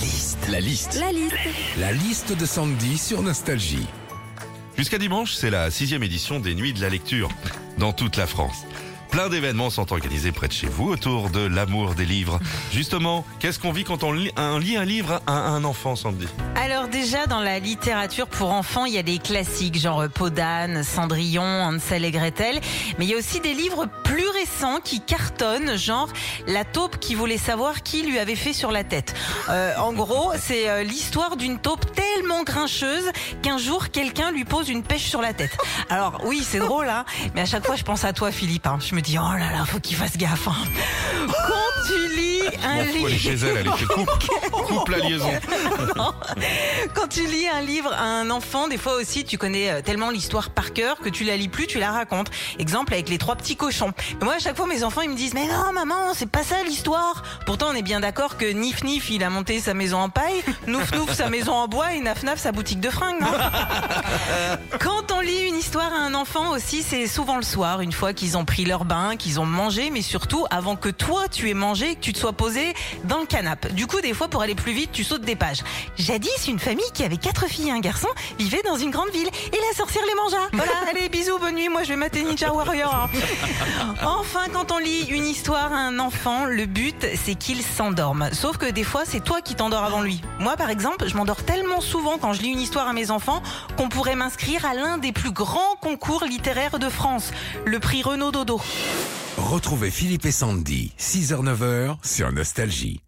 liste. La liste. La liste. La liste de Sandy sur Nostalgie. Jusqu'à dimanche, c'est la sixième édition des Nuits de la lecture dans toute la France. Plein d'événements sont organisés près de chez vous autour de l'amour des livres. Justement, qu'est-ce qu'on vit quand on lit un, livre à un enfant, Sandy? Alors déjà, dans la littérature pour enfants, il y a des classiques genre Podane, Cendrillon, Hansel et Gretel. Mais il y a aussi des livres plus récents qui cartonnent, genre La taupe qui voulait savoir qui lui avait fait sur la tête. Euh, en gros, c'est euh, l'histoire d'une taupe tellement grincheuse qu'un jour, quelqu'un lui pose une pêche sur la tête. Alors oui, c'est drôle, hein, mais à chaque fois, je pense à toi, Philippe. hein. Dis, oh là là, faut qu'il fasse gaffe. hein. Quand tu lis un aller chez livre... elle, elle était coupe, coupe la liaison. Quand tu lis un livre à un enfant, des fois aussi, tu connais euh, tellement l'histoire par cœur que tu la lis plus, tu la racontes. Exemple avec les trois petits cochons. Et moi, à chaque fois, mes enfants, ils me disent, mais non, maman, c'est pas ça l'histoire. Pourtant, on est bien d'accord que Nif Nif, il a monté sa maison en paille, Nouf Nouf, sa maison en bois et Naf Naf, sa boutique de fringues, non Quand on lit une histoire à un enfant aussi, c'est souvent le soir, une fois qu'ils ont pris leur bain, qu'ils ont mangé, mais surtout avant que toi tu aies mangé, que tu te sois posé dans le canapé. Du coup, des fois, pour aller plus vite, tu sautes des pages. Jadis, une famille qui avait quatre filles et un garçon vivait dans une grande ville et la sorcière les mangea. Voilà, allez, bisous, bonne nuit, moi je vais mater Ninja Warrior. hein. Enfin, quand on lit une histoire à un enfant, le but c'est qu'il s'endorme. Sauf que des fois, c'est toi qui t'endors avant lui. Moi, par exemple, je m'endors tellement souvent quand je lis une histoire à mes enfants qu'on pourrait m'inscrire à l'un des plus grands concours littéraires de France, le prix Renaud Dodo. Retrouvez Philippe et Sandy, 6h-9h sur Nostalgie.